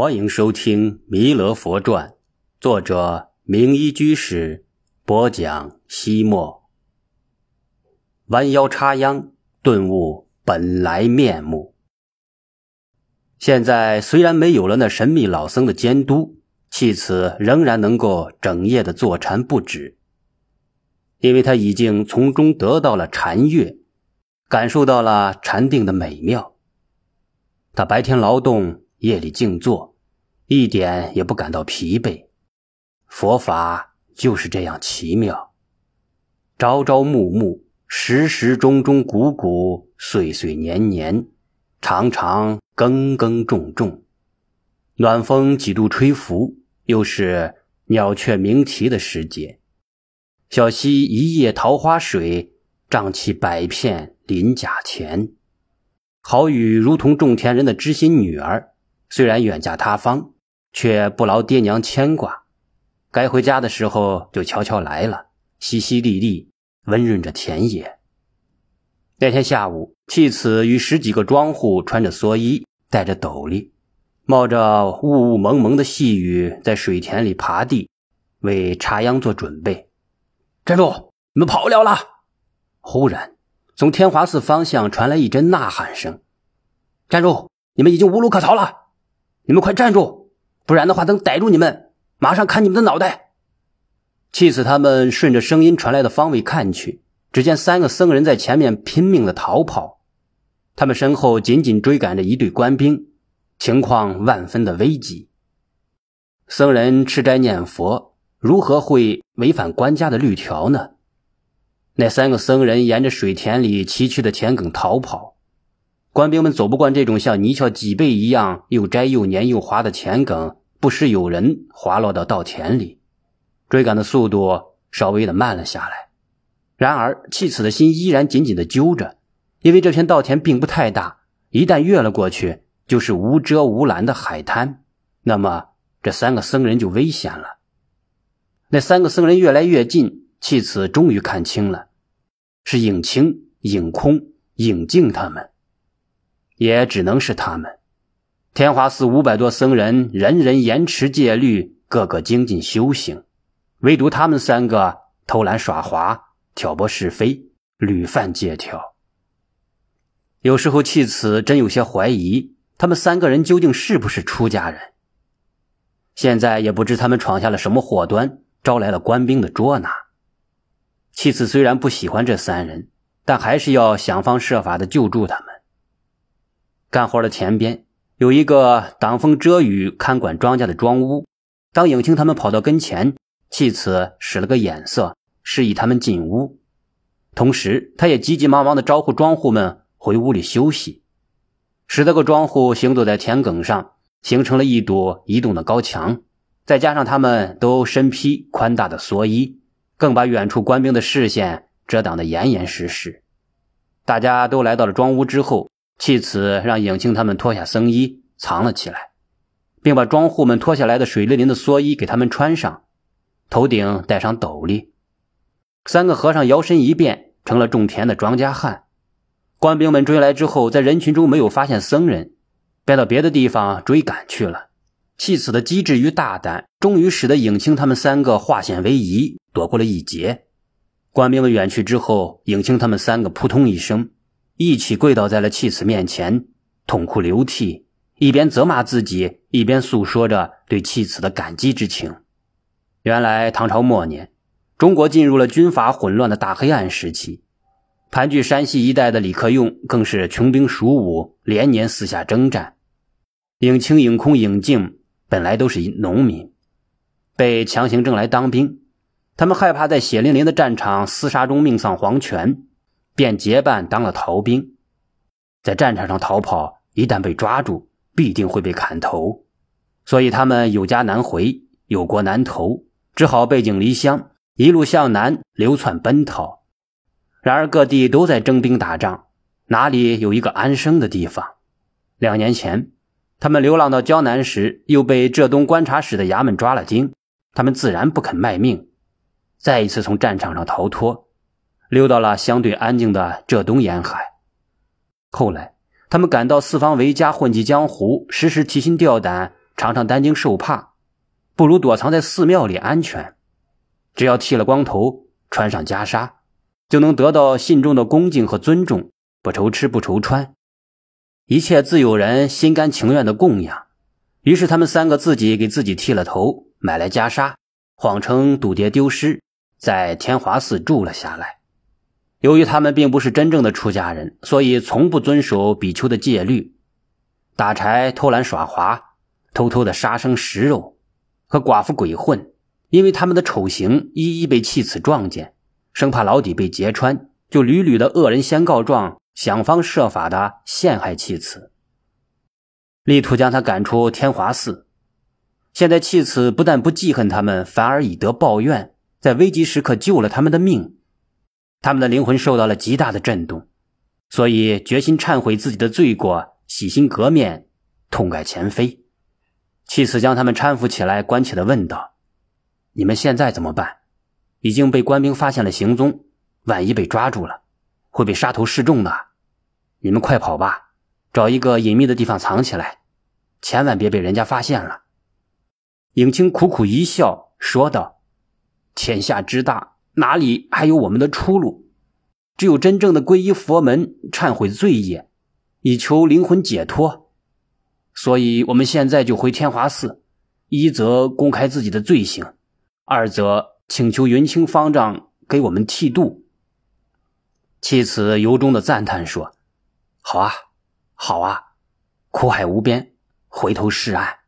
欢迎收听《弥勒佛传》，作者明一居士播讲。西末，弯腰插秧，顿悟本来面目。现在虽然没有了那神秘老僧的监督，弃子仍然能够整夜的坐禅不止，因为他已经从中得到了禅悦，感受到了禅定的美妙。他白天劳动。夜里静坐，一点也不感到疲惫。佛法就是这样奇妙，朝朝暮暮，时时钟钟，鼓鼓，岁岁年年，常常耕耕种种。暖风几度吹拂，又是鸟雀鸣啼的时节。小溪一夜桃花水，涨起百片鳞甲钱。好雨如同种田人的知心女儿。虽然远嫁他方，却不劳爹娘牵挂。该回家的时候，就悄悄来了，淅淅沥沥，温润着田野。那天下午，弃子与十几个庄户穿着蓑衣，戴着斗笠，冒着雾雾蒙蒙的细雨，在水田里耙地，为插秧做准备。站住！你们跑不了了！忽然，从天华寺方向传来一阵呐喊声：“站住！你们已经无路可逃了！”你们快站住，不然的话，等逮住你们，马上砍你们的脑袋！气死他们！顺着声音传来的方位看去，只见三个僧人在前面拼命的逃跑，他们身后紧紧追赶着一队官兵，情况万分的危急。僧人吃斋念佛，如何会违反官家的律条呢？那三个僧人沿着水田里崎岖的田埂逃跑。官兵们走不惯这种像泥鳅脊背一样又窄又黏又滑的田埂，不时有人滑落到稻田里，追赶的速度稍微的慢了下来。然而弃子的心依然紧紧的揪着，因为这片稻田并不太大，一旦越了过去，就是无遮无拦的海滩，那么这三个僧人就危险了。那三个僧人越来越近，弃子终于看清了，是影清、影空、影净他们。也只能是他们。天华寺五百多僧人，人人严持戒律，个个精进修行，唯独他们三个偷懒耍滑、挑拨是非，屡犯戒条。有时候弃此真有些怀疑，他们三个人究竟是不是出家人？现在也不知他们闯下了什么祸端，招来了官兵的捉拿。弃此虽然不喜欢这三人，但还是要想方设法的救助他们。干活的田边有一个挡风遮雨、看管庄稼的庄屋。当影清他们跑到跟前，弃此使了个眼色，示意他们进屋。同时，他也急急忙忙地招呼庄户们回屋里休息。十多个庄户行走在田埂上，形成了一堵移动的高墙。再加上他们都身披宽大的蓑衣，更把远处官兵的视线遮挡得严严实实。大家都来到了庄屋之后。弃此让影清他们脱下僧衣藏了起来，并把庄户们脱下来的水淋淋的蓑衣给他们穿上，头顶戴上斗笠。三个和尚摇身一变成了种田的庄稼汉。官兵们追来之后，在人群中没有发现僧人，便到别的地方追赶去了。弃此的机智与大胆，终于使得影清他们三个化险为夷，躲过了一劫。官兵们远去之后，影清他们三个扑通一声。一起跪倒在了弃子面前，痛哭流涕，一边责骂自己，一边诉说着对弃子的感激之情。原来唐朝末年，中国进入了军阀混乱的大黑暗时期，盘踞山西一带的李克用更是穷兵黩武，连年四下征战。影清、影空、影净本来都是农民，被强行征来当兵，他们害怕在血淋淋的战场厮杀中命丧黄泉。便结伴当了逃兵，在战场上逃跑，一旦被抓住，必定会被砍头。所以他们有家难回，有国难投，只好背井离乡，一路向南流窜奔逃。然而各地都在征兵打仗，哪里有一个安生的地方？两年前，他们流浪到江南时，又被浙东观察使的衙门抓了丁，他们自然不肯卖命，再一次从战场上逃脱。溜到了相对安静的浙东沿海。后来，他们感到四方为家，混迹江湖，时时提心吊胆，常常担惊受怕，不如躲藏在寺庙里安全。只要剃了光头，穿上袈裟，就能得到信众的恭敬和尊重，不愁吃不愁穿，一切自有人心甘情愿的供养。于是他们三个自己给自己剃了头，买来袈裟，谎称赌蝶丢失，在天华寺住了下来。由于他们并不是真正的出家人，所以从不遵守比丘的戒律，打柴、偷懒、耍滑，偷偷的杀生食肉，和寡妇鬼混。因为他们的丑行一一被弃子撞见，生怕牢底被揭穿，就屡屡的恶人先告状，想方设法的陷害弃子，力图将他赶出天华寺。现在弃子不但不记恨他们，反而以德报怨，在危急时刻救了他们的命。他们的灵魂受到了极大的震动，所以决心忏悔自己的罪过，洗心革面，痛改前非。弃子将他们搀扶起来，关切的问道：“你们现在怎么办？已经被官兵发现了行踪，万一被抓住了，会被杀头示众的。你们快跑吧，找一个隐秘的地方藏起来，千万别被人家发现了。”影清苦苦一笑，说道：“天下之大。”哪里还有我们的出路？只有真正的皈依佛门，忏悔罪业，以求灵魂解脱。所以，我们现在就回天华寺，一则公开自己的罪行，二则请求云清方丈给我们剃度。弃子由衷的赞叹说：“好啊，好啊，苦海无边，回头是岸，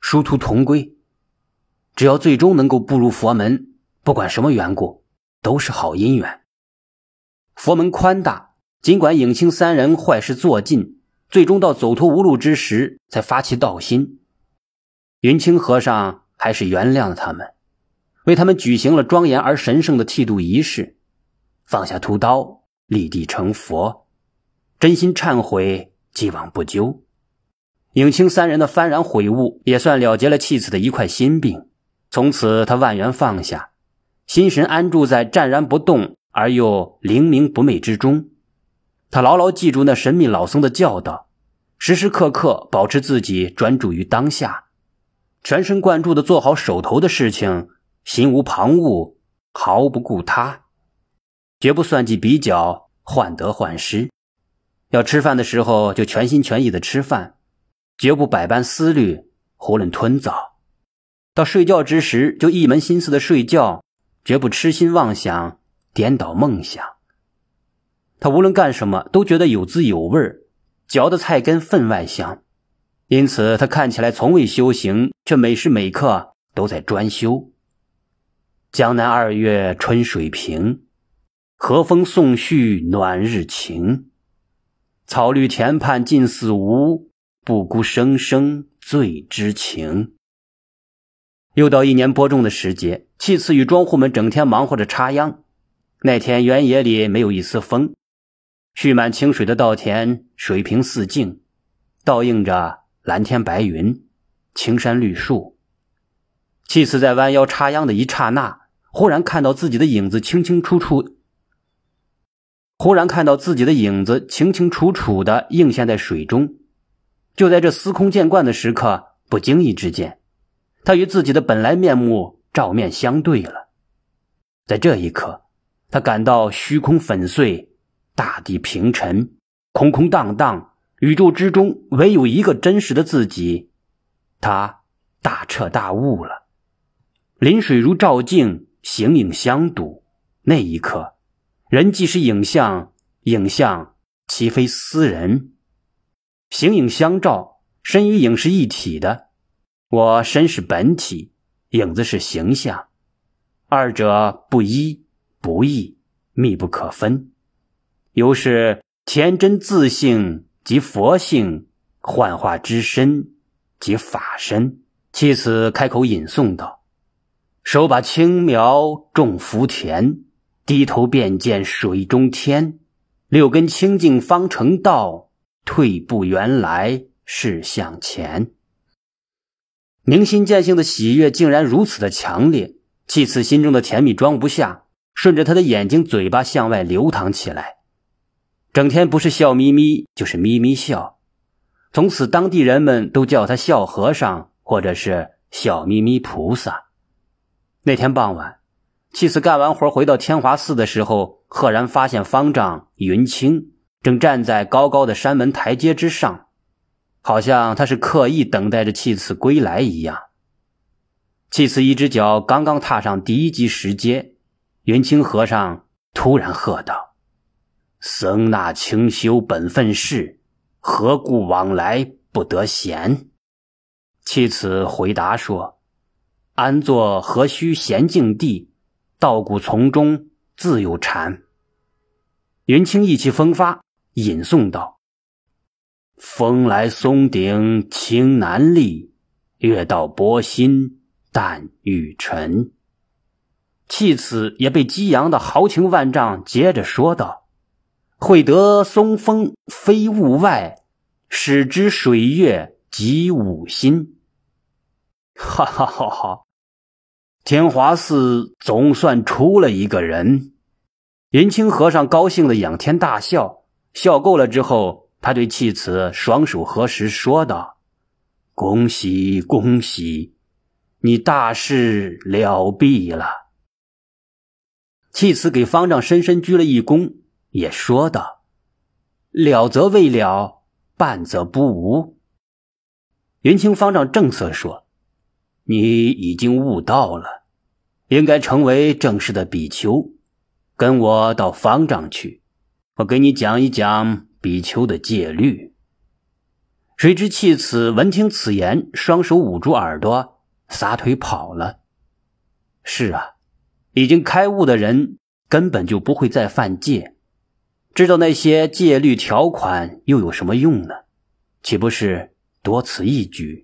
殊途同归。只要最终能够步入佛门。”不管什么缘故，都是好姻缘。佛门宽大，尽管影清三人坏事做尽，最终到走投无路之时才发起道心。云清和尚还是原谅了他们，为他们举行了庄严而神圣的剃度仪式，放下屠刀，立地成佛，真心忏悔，既往不咎。影清三人的幡然悔悟，也算了结了弃子的一块心病。从此，他万缘放下。心神安住在湛然不动而又灵明不昧之中，他牢牢记住那神秘老僧的教导，时时刻刻保持自己专注于当下，全神贯注的做好手头的事情，心无旁骛，毫不顾他，绝不算计比较，患得患失。要吃饭的时候就全心全意的吃饭，绝不百般思虑，囫囵吞枣；到睡觉之时就一门心思的睡觉。绝不痴心妄想，颠倒梦想。他无论干什么都觉得有滋有味儿，嚼的菜根分外香。因此，他看起来从未修行，却每时每刻都在专修。江南二月春水平，和风送絮暖日晴。草绿田畔尽似无，不顾声声最知情。又到一年播种的时节，弃次与庄户们整天忙活着插秧。那天原野里没有一丝风，蓄满清水的稻田水平似镜，倒映着蓝天白云、青山绿树。弃次在弯腰插秧的一刹那，忽然看到自己的影子清清楚楚，忽然看到自己的影子清清楚楚的映现在水中。就在这司空见惯的时刻，不经意之间。他与自己的本来面目照面相对了，在这一刻，他感到虚空粉碎，大地平沉，空空荡荡，宇宙之中唯有一个真实的自己。他大彻大悟了，临水如照镜，形影相睹。那一刻，人既是影像，影像岂非斯人？形影相照，身与影是一体的。我身是本体，影子是形象，二者不一不异，密不可分。由是天真自性及佛性，幻化之身及法身。妻子开口吟诵道：“手把青苗种福田，低头便见水中天。六根清净方成道，退步原来是向前。”明心见性的喜悦竟然如此的强烈，弃此心中的甜蜜装不下，顺着他的眼睛、嘴巴向外流淌起来。整天不是笑眯眯，就是眯眯笑。从此，当地人们都叫他笑和尚、或者是笑眯眯菩萨。那天傍晚，弃子干完活回到天华寺的时候，赫然发现方丈云清正站在高高的山门台阶之上，好像他是刻意等待着弃子归来一样。弃子一只脚刚刚踏上第一级石阶，云清和尚突然喝道：“僧那清修本分事，何故往来不得闲？”弃子回答说：“安坐何须闲静地，稻谷丛中自有禅。”云清意气风发。吟诵道：“风来松顶青难立，月到波心淡欲沉。”弃此也被激扬的豪情万丈，接着说道：“会得松风非物外，始知水月即五心。”哈哈哈哈！天华寺总算出了一个人。云清和尚高兴的仰天大笑。笑够了之后，他对弃子双手合十，说道：“恭喜恭喜，你大事了毕了。”弃子给方丈深深鞠了一躬，也说道：“了则未了，半则不无。”云清方丈正色说：“你已经悟道了，应该成为正式的比丘，跟我到方丈去。”我给你讲一讲比丘的戒律。谁知弃子闻听此言，双手捂住耳朵，撒腿跑了。是啊，已经开悟的人根本就不会再犯戒，知道那些戒律条款又有什么用呢？岂不是多此一举？